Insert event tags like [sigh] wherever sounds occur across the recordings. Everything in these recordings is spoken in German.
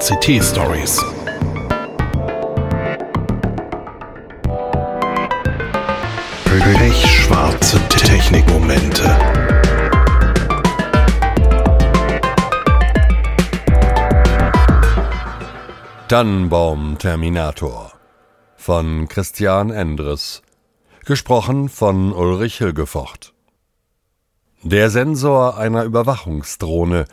CT Stories. Pechschwarze Technikmomente. Tannenbaum Terminator von Christian Endres. Gesprochen von Ulrich Hilgefocht. Der Sensor einer Überwachungsdrohne,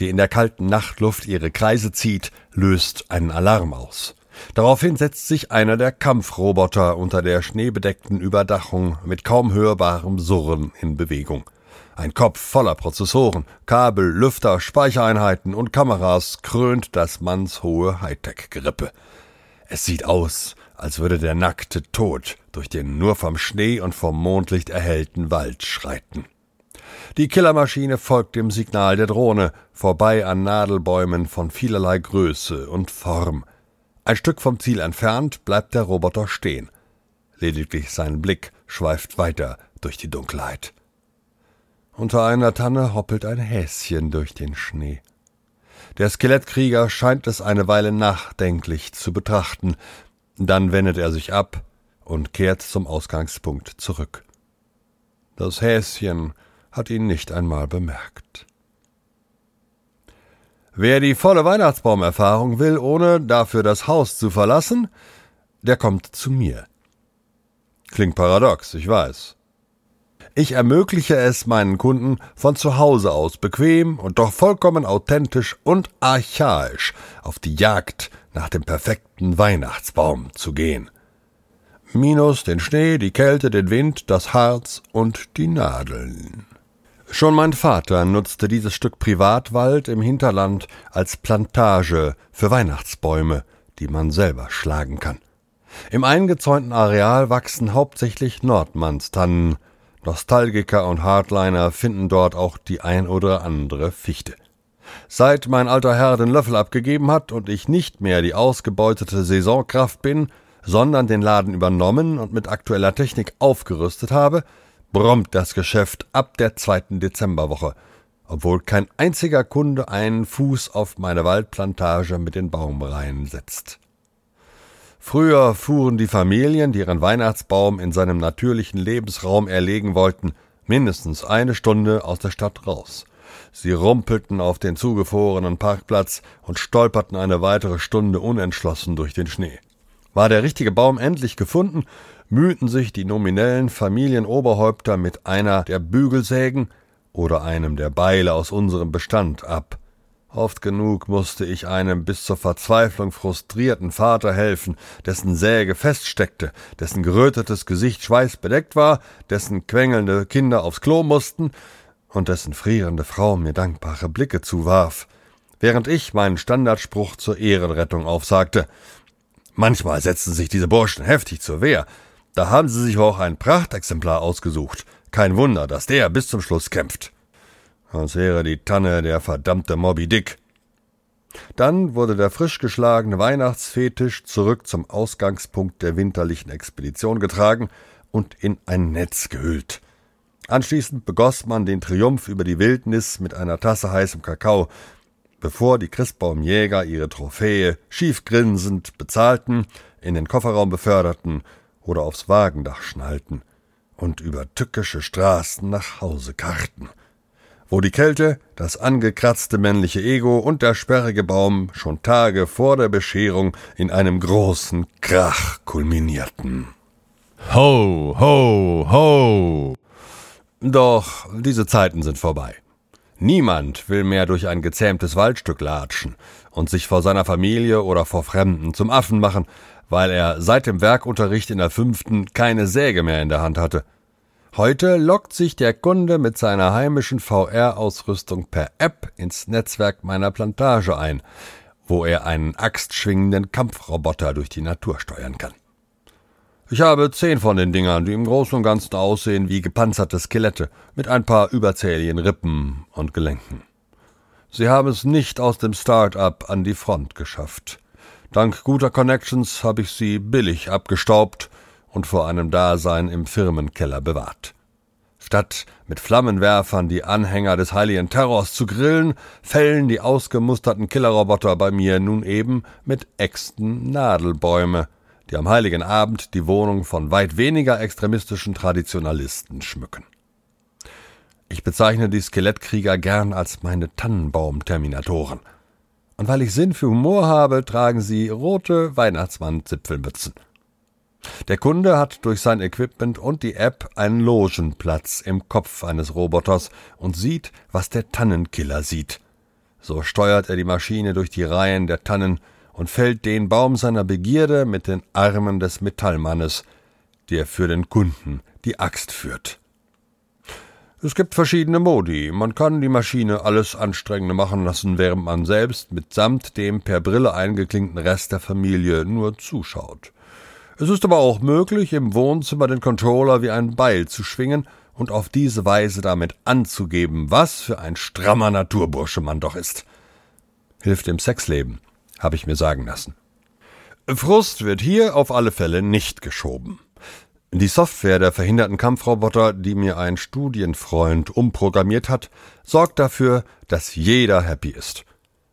die in der kalten Nachtluft ihre Kreise zieht, löst einen Alarm aus. Daraufhin setzt sich einer der Kampfroboter unter der schneebedeckten Überdachung mit kaum hörbarem Surren in Bewegung. Ein Kopf voller Prozessoren, Kabel, Lüfter, Speichereinheiten und Kameras krönt das mannshohe Hightech-Gerippe. Es sieht aus, als würde der nackte Tod durch den nur vom Schnee und vom Mondlicht erhellten Wald schreiten. Die Killermaschine folgt dem Signal der Drohne, vorbei an Nadelbäumen von vielerlei Größe und Form. Ein Stück vom Ziel entfernt bleibt der Roboter stehen. Lediglich sein Blick schweift weiter durch die Dunkelheit. Unter einer Tanne hoppelt ein Häschen durch den Schnee. Der Skelettkrieger scheint es eine Weile nachdenklich zu betrachten, dann wendet er sich ab und kehrt zum Ausgangspunkt zurück. Das Häschen hat ihn nicht einmal bemerkt. Wer die volle Weihnachtsbaumerfahrung will, ohne dafür das Haus zu verlassen, der kommt zu mir. Klingt paradox, ich weiß. Ich ermögliche es meinen Kunden, von zu Hause aus bequem und doch vollkommen authentisch und archaisch auf die Jagd nach dem perfekten Weihnachtsbaum zu gehen. Minus den Schnee, die Kälte, den Wind, das Harz und die Nadeln. Schon mein Vater nutzte dieses Stück Privatwald im Hinterland als Plantage für Weihnachtsbäume, die man selber schlagen kann. Im eingezäunten Areal wachsen hauptsächlich Nordmannstannen, Nostalgiker und Hardliner finden dort auch die ein oder andere Fichte. Seit mein alter Herr den Löffel abgegeben hat und ich nicht mehr die ausgebeutete Saisonkraft bin, sondern den Laden übernommen und mit aktueller Technik aufgerüstet habe, brummt das Geschäft ab der zweiten Dezemberwoche, obwohl kein einziger Kunde einen Fuß auf meine Waldplantage mit den Baumreihen setzt. Früher fuhren die Familien, die ihren Weihnachtsbaum in seinem natürlichen Lebensraum erlegen wollten, mindestens eine Stunde aus der Stadt raus. Sie rumpelten auf den zugefrorenen Parkplatz und stolperten eine weitere Stunde unentschlossen durch den Schnee. War der richtige Baum endlich gefunden, mühten sich die nominellen Familienoberhäupter mit einer der Bügelsägen oder einem der Beile aus unserem Bestand ab. Oft genug musste ich einem bis zur Verzweiflung frustrierten Vater helfen, dessen Säge feststeckte, dessen gerötetes Gesicht schweißbedeckt war, dessen quengelnde Kinder aufs Klo mussten und dessen frierende Frau mir dankbare Blicke zuwarf, während ich meinen Standardspruch zur Ehrenrettung aufsagte. Manchmal setzten sich diese Burschen heftig zur Wehr, da haben sie sich auch ein Prachtexemplar ausgesucht. Kein Wunder, dass der bis zum Schluss kämpft. Als wäre die Tanne der verdammte Moby Dick. Dann wurde der frisch geschlagene Weihnachtsfetisch zurück zum Ausgangspunkt der winterlichen Expedition getragen und in ein Netz gehüllt. Anschließend begoss man den Triumph über die Wildnis mit einer Tasse heißem Kakao, bevor die Christbaumjäger ihre Trophäe schief grinsend bezahlten, in den Kofferraum beförderten oder aufs Wagendach schnallten und über tückische Straßen nach Hause karrten, wo die Kälte, das angekratzte männliche Ego und der sperrige Baum schon Tage vor der Bescherung in einem großen Krach kulminierten. Ho, ho, ho! Doch diese Zeiten sind vorbei. Niemand will mehr durch ein gezähmtes Waldstück latschen und sich vor seiner Familie oder vor Fremden zum Affen machen, weil er seit dem Werkunterricht in der fünften keine Säge mehr in der Hand hatte. Heute lockt sich der Kunde mit seiner heimischen VR-Ausrüstung per App ins Netzwerk meiner Plantage ein, wo er einen axtschwingenden Kampfroboter durch die Natur steuern kann. Ich habe zehn von den Dingern, die im Großen und Ganzen aussehen wie gepanzerte Skelette mit ein paar überzähligen Rippen und Gelenken. Sie haben es nicht aus dem Start-up an die Front geschafft. Dank guter Connections habe ich sie billig abgestaubt und vor einem Dasein im Firmenkeller bewahrt. Statt mit Flammenwerfern die Anhänger des heiligen Terrors zu grillen, fällen die ausgemusterten Killerroboter bei mir nun eben mit Äxten Nadelbäume, die am heiligen Abend die Wohnung von weit weniger extremistischen Traditionalisten schmücken. Ich bezeichne die Skelettkrieger gern als meine Tannenbaum-Terminatoren. Und weil ich Sinn für Humor habe, tragen sie rote Weihnachtsmann-Zipfelmützen. Der Kunde hat durch sein Equipment und die App einen Logenplatz im Kopf eines Roboters und sieht, was der Tannenkiller sieht. So steuert er die Maschine durch die Reihen der Tannen und fällt den Baum seiner Begierde mit den Armen des Metallmannes, der für den Kunden die Axt führt. Es gibt verschiedene Modi. Man kann die Maschine alles Anstrengende machen lassen, während man selbst mitsamt dem per Brille eingeklingten Rest der Familie nur zuschaut. Es ist aber auch möglich, im Wohnzimmer den Controller wie ein Beil zu schwingen und auf diese Weise damit anzugeben, was für ein strammer Naturbursche man doch ist. Hilft im Sexleben, habe ich mir sagen lassen. Frust wird hier auf alle Fälle nicht geschoben. Die Software der verhinderten Kampfroboter, die mir ein Studienfreund umprogrammiert hat, sorgt dafür, dass jeder happy ist.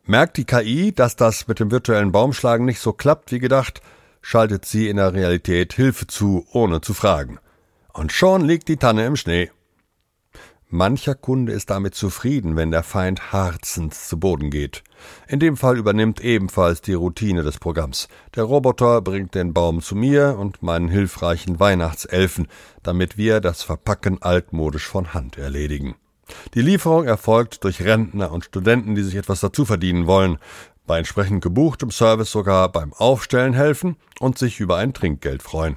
Merkt die KI, dass das mit dem virtuellen Baumschlagen nicht so klappt wie gedacht, schaltet sie in der Realität Hilfe zu, ohne zu fragen. Und schon liegt die Tanne im Schnee. Mancher Kunde ist damit zufrieden, wenn der Feind harzend zu Boden geht. In dem Fall übernimmt ebenfalls die Routine des Programms. Der Roboter bringt den Baum zu mir und meinen hilfreichen Weihnachtselfen, damit wir das Verpacken altmodisch von Hand erledigen. Die Lieferung erfolgt durch Rentner und Studenten, die sich etwas dazu verdienen wollen bei entsprechend gebuchtem Service sogar beim Aufstellen helfen und sich über ein Trinkgeld freuen.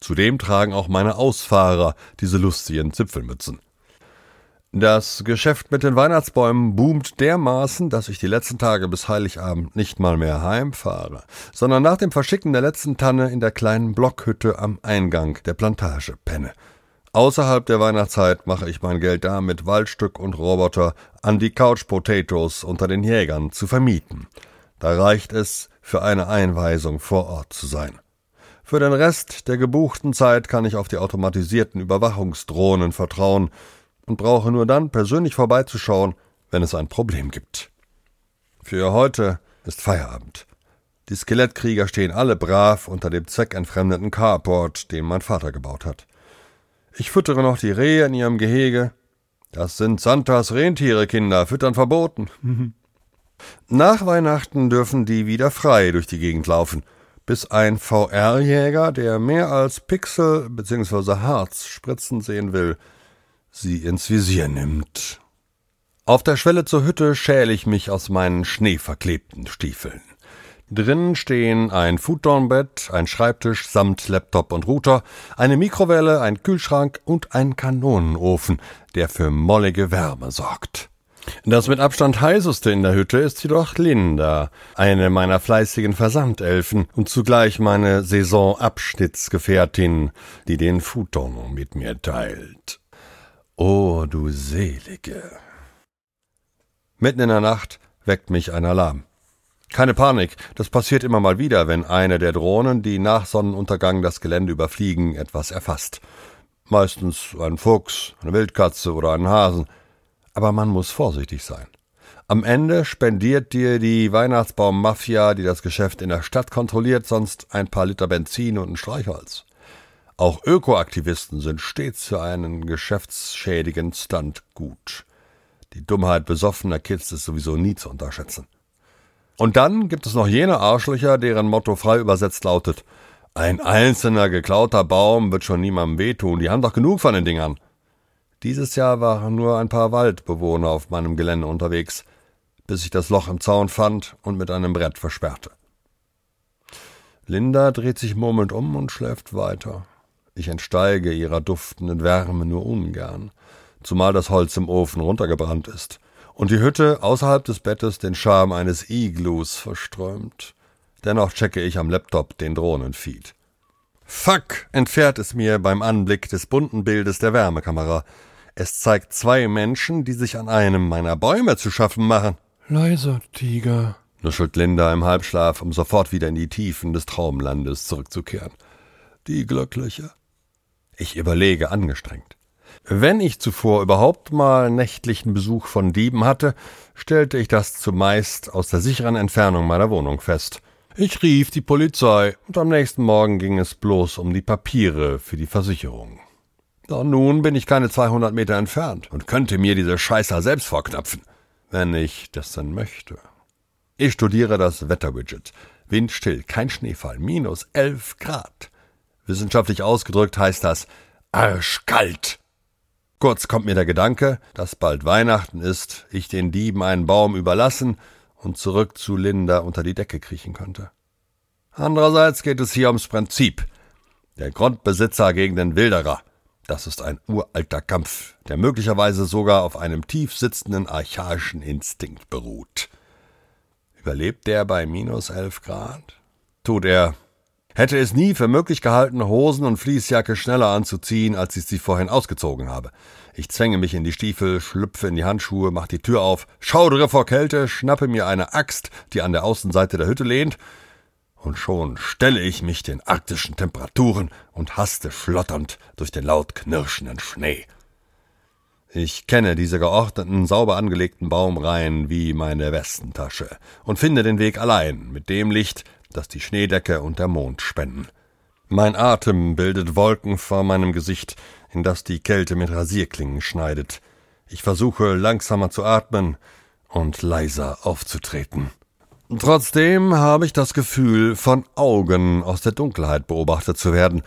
Zudem tragen auch meine Ausfahrer diese lustigen Zipfelmützen. Das Geschäft mit den Weihnachtsbäumen boomt dermaßen, dass ich die letzten Tage bis Heiligabend nicht mal mehr heimfahre, sondern nach dem Verschicken der letzten Tanne in der kleinen Blockhütte am Eingang der Plantage penne. Außerhalb der Weihnachtszeit mache ich mein Geld damit, Waldstück und Roboter an die Couch Potatoes unter den Jägern zu vermieten. Da reicht es, für eine Einweisung vor Ort zu sein. Für den Rest der gebuchten Zeit kann ich auf die automatisierten Überwachungsdrohnen vertrauen und brauche nur dann persönlich vorbeizuschauen, wenn es ein Problem gibt. Für heute ist Feierabend. Die Skelettkrieger stehen alle brav unter dem zweckentfremdeten Carport, den mein Vater gebaut hat. Ich füttere noch die Rehe in ihrem Gehege. Das sind Santas Rentiere, Kinder, füttern verboten. [laughs] Nach Weihnachten dürfen die wieder frei durch die Gegend laufen, bis ein VR-Jäger, der mehr als Pixel bzw. Harz spritzen sehen will, sie ins Visier nimmt. Auf der Schwelle zur Hütte schäle ich mich aus meinen schneeverklebten Stiefeln. Drinnen stehen ein Futonbett, ein Schreibtisch samt Laptop und Router, eine Mikrowelle, ein Kühlschrank und ein Kanonenofen, der für mollige Wärme sorgt. Das mit Abstand heißeste in der Hütte ist jedoch Linda, eine meiner fleißigen Versandelfen und zugleich meine Saisonabschnittsgefährtin, die den Futon mit mir teilt. O du Selige! Mitten in der Nacht weckt mich ein Alarm. Keine Panik, das passiert immer mal wieder, wenn eine der Drohnen, die nach Sonnenuntergang das Gelände überfliegen, etwas erfasst. Meistens ein Fuchs, eine Wildkatze oder einen Hasen. Aber man muss vorsichtig sein. Am Ende spendiert dir die Weihnachtsbaummafia, die das Geschäft in der Stadt kontrolliert, sonst ein paar Liter Benzin und ein Streichholz. Auch Ökoaktivisten sind stets für einen geschäftsschädigen Stunt gut. Die Dummheit besoffener Kids ist sowieso nie zu unterschätzen. Und dann gibt es noch jene Arschlöcher, deren Motto frei übersetzt lautet, ein einzelner geklauter Baum wird schon niemandem wehtun, die haben doch genug von den Dingern. Dieses Jahr waren nur ein paar Waldbewohner auf meinem Gelände unterwegs, bis ich das Loch im Zaun fand und mit einem Brett versperrte. Linda dreht sich murmelnd um und schläft weiter. Ich entsteige ihrer duftenden Wärme nur ungern, zumal das Holz im Ofen runtergebrannt ist und die Hütte außerhalb des Bettes den Charme eines Igloos verströmt. Dennoch checke ich am Laptop den Drohnenfeed. Fuck, entfährt es mir beim Anblick des bunten Bildes der Wärmekamera. Es zeigt zwei Menschen, die sich an einem meiner Bäume zu schaffen machen. Leiser, Tiger, nuschelt Linda im Halbschlaf, um sofort wieder in die Tiefen des Traumlandes zurückzukehren. Die Glückliche. Ich überlege angestrengt. Wenn ich zuvor überhaupt mal nächtlichen Besuch von Dieben hatte, stellte ich das zumeist aus der sicheren Entfernung meiner Wohnung fest. Ich rief die Polizei und am nächsten Morgen ging es bloß um die Papiere für die Versicherung. Doch nun bin ich keine 200 Meter entfernt und könnte mir diese Scheißer selbst vorknöpfen, wenn ich das denn möchte. Ich studiere das Wetterwidget. Windstill, kein Schneefall, minus 11 Grad. Wissenschaftlich ausgedrückt heißt das arschkalt. Kurz kommt mir der Gedanke, dass bald Weihnachten ist, ich den Dieben einen Baum überlassen und zurück zu Linda unter die Decke kriechen könnte. Andererseits geht es hier ums Prinzip. Der Grundbesitzer gegen den Wilderer. Das ist ein uralter Kampf, der möglicherweise sogar auf einem tief sitzenden archaischen Instinkt beruht. Überlebt der bei minus elf Grad? Tut er. Hätte es nie für möglich gehalten, Hosen und Fließjacke schneller anzuziehen, als ich sie vorhin ausgezogen habe. Ich zwänge mich in die Stiefel, schlüpfe in die Handschuhe, mach die Tür auf, schaudere vor Kälte, schnappe mir eine Axt, die an der Außenseite der Hütte lehnt, und schon stelle ich mich den arktischen Temperaturen und haste schlotternd durch den laut knirschenden Schnee. Ich kenne diese geordneten, sauber angelegten Baumreihen wie meine Westentasche und finde den Weg allein mit dem Licht, das die Schneedecke und der Mond spenden. Mein Atem bildet Wolken vor meinem Gesicht, in das die Kälte mit Rasierklingen schneidet. Ich versuche langsamer zu atmen und leiser aufzutreten. Trotzdem habe ich das Gefühl, von Augen aus der Dunkelheit beobachtet zu werden,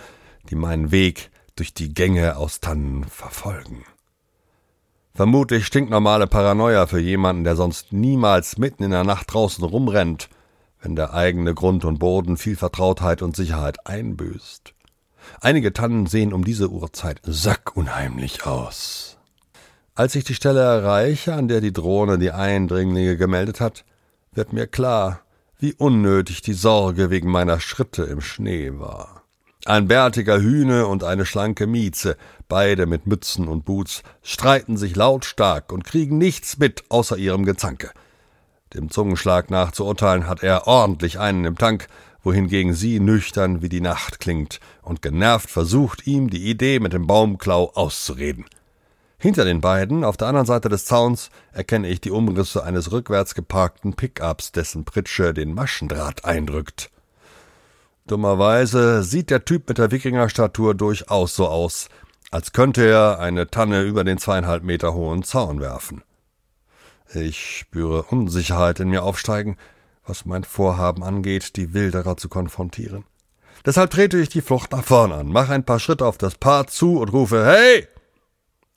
die meinen Weg durch die Gänge aus Tannen verfolgen. Vermutlich stinknormale Paranoia für jemanden, der sonst niemals mitten in der Nacht draußen rumrennt, wenn der eigene Grund und Boden viel Vertrautheit und Sicherheit einbüßt. Einige Tannen sehen um diese Uhrzeit sackunheimlich aus. Als ich die Stelle erreiche, an der die Drohne die Eindringlinge gemeldet hat, wird mir klar, wie unnötig die Sorge wegen meiner Schritte im Schnee war. Ein bärtiger Hühne und eine schlanke Mieze, beide mit Mützen und Boots, streiten sich lautstark und kriegen nichts mit außer ihrem Gezanke. Dem Zungenschlag nach zu urteilen hat er ordentlich einen im Tank, wohingegen sie nüchtern wie die Nacht klingt und genervt versucht, ihm die Idee mit dem Baumklau auszureden. Hinter den beiden, auf der anderen Seite des Zauns, erkenne ich die Umrisse eines rückwärts geparkten Pickups, dessen Pritsche den Maschendraht eindrückt. Dummerweise sieht der Typ mit der Wikingerstatur durchaus so aus, als könnte er eine Tanne über den zweieinhalb Meter hohen Zaun werfen. Ich spüre Unsicherheit in mir aufsteigen, was mein Vorhaben angeht, die Wilderer zu konfrontieren. Deshalb trete ich die Flucht nach vorn an, mache ein paar Schritte auf das Paar zu und rufe Hey!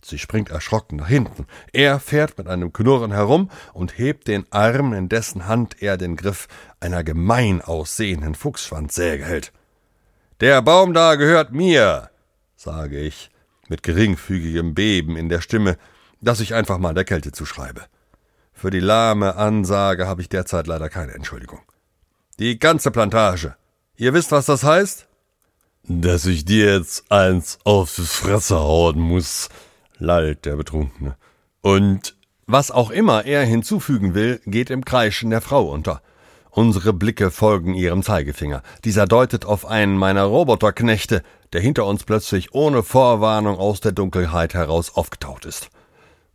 Sie springt erschrocken nach hinten. Er fährt mit einem Knurren herum und hebt den Arm, in dessen Hand er den Griff einer gemein aussehenden Fuchsschwanzsäge hält. Der Baum da gehört mir, sage ich, mit geringfügigem Beben in der Stimme, das ich einfach mal der Kälte zuschreibe. Für die lahme Ansage habe ich derzeit leider keine Entschuldigung. Die ganze Plantage. Ihr wisst, was das heißt? Dass ich dir jetzt eins auf die Fresse hauen muss, lallt der Betrunkene. Und was auch immer er hinzufügen will, geht im Kreischen der Frau unter. Unsere Blicke folgen ihrem Zeigefinger. Dieser deutet auf einen meiner Roboterknechte, der hinter uns plötzlich ohne Vorwarnung aus der Dunkelheit heraus aufgetaucht ist.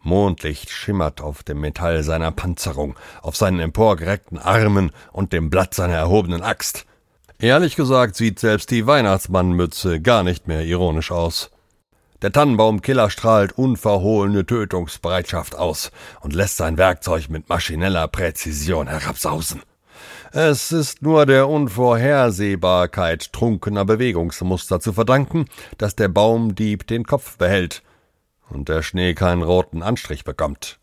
Mondlicht schimmert auf dem Metall seiner Panzerung, auf seinen emporgereckten Armen und dem Blatt seiner erhobenen Axt. Ehrlich gesagt sieht selbst die Weihnachtsmannmütze gar nicht mehr ironisch aus. Der Tannenbaumkiller strahlt unverhohlene Tötungsbereitschaft aus und lässt sein Werkzeug mit maschineller Präzision herabsausen. Es ist nur der Unvorhersehbarkeit trunkener Bewegungsmuster zu verdanken, dass der Baumdieb den Kopf behält und der Schnee keinen roten Anstrich bekommt.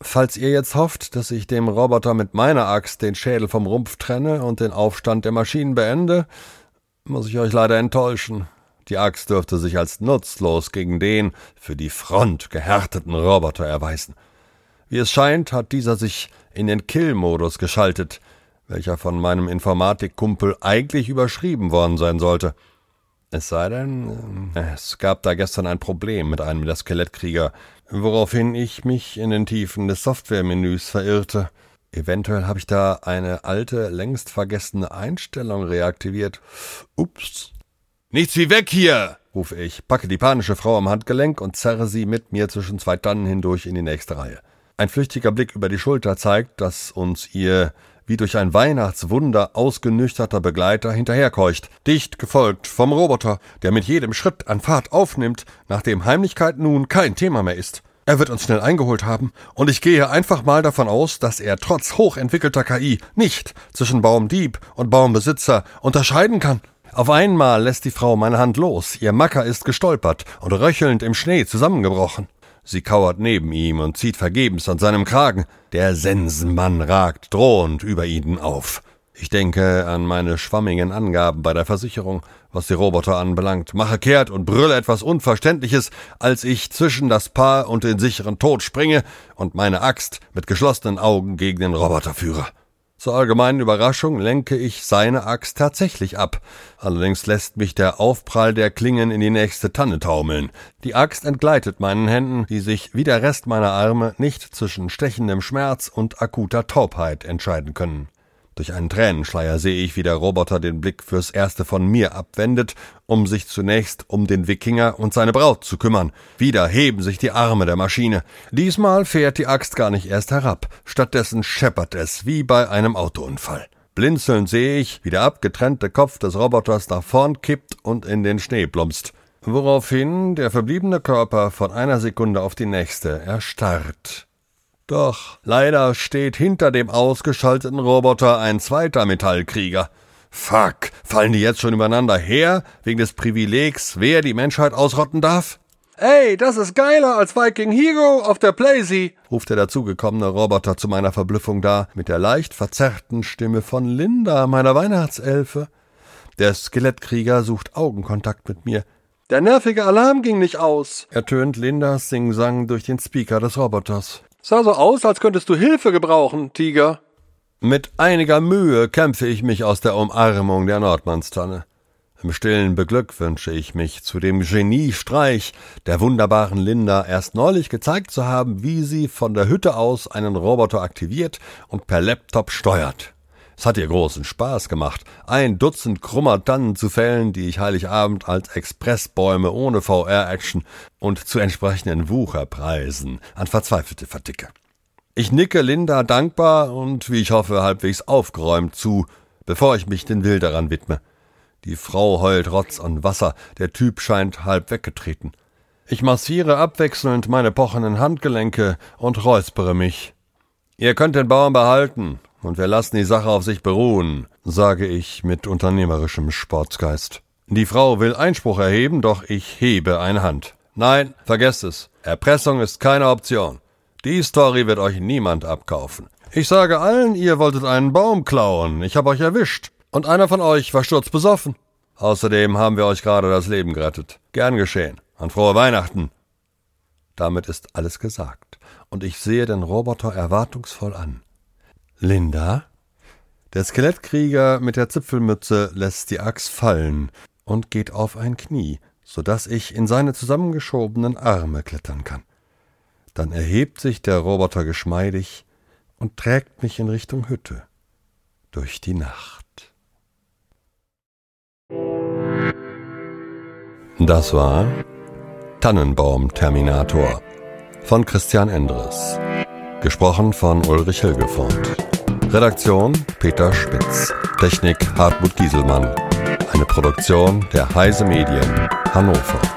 Falls ihr jetzt hofft, dass ich dem Roboter mit meiner Axt den Schädel vom Rumpf trenne und den Aufstand der Maschinen beende, muss ich euch leider enttäuschen. Die Axt dürfte sich als nutzlos gegen den für die Front gehärteten Roboter erweisen. Wie es scheint, hat dieser sich in den Kill-Modus geschaltet, welcher von meinem Informatikkumpel eigentlich überschrieben worden sein sollte. Es sei denn, äh, es gab da gestern ein Problem mit einem der Skelettkrieger, woraufhin ich mich in den Tiefen des Softwaremenüs verirrte. Eventuell habe ich da eine alte, längst vergessene Einstellung reaktiviert. Ups. Nichts wie weg hier! rufe ich, packe die panische Frau am Handgelenk und zerre sie mit mir zwischen zwei Tannen hindurch in die nächste Reihe. Ein flüchtiger Blick über die Schulter zeigt, dass uns ihr wie durch ein Weihnachtswunder ausgenüchterter Begleiter hinterherkeucht, dicht gefolgt vom Roboter, der mit jedem Schritt an Fahrt aufnimmt, nachdem Heimlichkeit nun kein Thema mehr ist. Er wird uns schnell eingeholt haben, und ich gehe einfach mal davon aus, dass er trotz hochentwickelter KI nicht zwischen Baumdieb und Baumbesitzer unterscheiden kann. Auf einmal lässt die Frau meine Hand los, ihr Macker ist gestolpert und röchelnd im Schnee zusammengebrochen. Sie kauert neben ihm und zieht vergebens an seinem Kragen. Der Sensenmann ragt drohend über ihnen auf. Ich denke an meine schwammigen Angaben bei der Versicherung, was die Roboter anbelangt, mache kehrt und brülle etwas Unverständliches, als ich zwischen das Paar und den sicheren Tod springe und meine Axt mit geschlossenen Augen gegen den Roboter führe. Zur allgemeinen Überraschung lenke ich seine Axt tatsächlich ab. Allerdings lässt mich der Aufprall der Klingen in die nächste Tanne taumeln. Die Axt entgleitet meinen Händen, die sich wie der Rest meiner Arme nicht zwischen stechendem Schmerz und akuter Taubheit entscheiden können. Durch einen Tränenschleier sehe ich, wie der Roboter den Blick fürs Erste von mir abwendet, um sich zunächst um den Wikinger und seine Braut zu kümmern. Wieder heben sich die Arme der Maschine. Diesmal fährt die Axt gar nicht erst herab, stattdessen scheppert es wie bei einem Autounfall. Blinzelnd sehe ich, wie der abgetrennte Kopf des Roboters nach vorn kippt und in den Schnee plumpst, woraufhin der verbliebene Körper von einer Sekunde auf die nächste erstarrt. Doch leider steht hinter dem ausgeschalteten Roboter ein zweiter Metallkrieger. Fuck, fallen die jetzt schon übereinander her, wegen des Privilegs, wer die Menschheit ausrotten darf? Ey, das ist geiler als Viking Hero auf der Playsee, ruft der dazugekommene Roboter zu meiner Verblüffung da, mit der leicht verzerrten Stimme von Linda, meiner Weihnachtselfe. Der Skelettkrieger sucht Augenkontakt mit mir. Der nervige Alarm ging nicht aus, ertönt Lindas Singsang durch den Speaker des Roboters. Sah so aus, als könntest du Hilfe gebrauchen, Tiger. Mit einiger Mühe kämpfe ich mich aus der Umarmung der Nordmannstanne. Im stillen beglückwünsche ich mich zu dem Geniestreich der wunderbaren Linda erst neulich gezeigt zu haben, wie sie von der Hütte aus einen Roboter aktiviert und per Laptop steuert. Es hat ihr großen Spaß gemacht, ein Dutzend krummer Tannen zu fällen, die ich Heiligabend als Expressbäume ohne VR-Action und zu entsprechenden Wucherpreisen an Verzweifelte verticke. Ich nicke Linda dankbar und, wie ich hoffe, halbwegs aufgeräumt zu, bevor ich mich den Wilderern widme. Die Frau heult Rotz und Wasser, der Typ scheint halb weggetreten. Ich massiere abwechselnd meine pochenden Handgelenke und räuspere mich. Ihr könnt den Baum behalten, und wir lassen die Sache auf sich beruhen, sage ich mit unternehmerischem Sportsgeist. Die Frau will Einspruch erheben, doch ich hebe eine Hand. Nein, vergesst es. Erpressung ist keine Option. Die Story wird euch niemand abkaufen. Ich sage allen, ihr wolltet einen Baum klauen. Ich habe euch erwischt. Und einer von euch war sturzbesoffen. Außerdem haben wir euch gerade das Leben gerettet. Gern geschehen. An frohe Weihnachten. Damit ist alles gesagt. Und ich sehe den Roboter erwartungsvoll an. Linda? Der Skelettkrieger mit der Zipfelmütze lässt die Axt fallen und geht auf ein Knie, so dass ich in seine zusammengeschobenen Arme klettern kann. Dann erhebt sich der Roboter geschmeidig und trägt mich in Richtung Hütte durch die Nacht. Das war Tannenbaum Terminator von Christian Endres. Gesprochen von Ulrich Hilgefond. Redaktion Peter Spitz. Technik Hartmut Gieselmann. Eine Produktion der Heise Medien Hannover.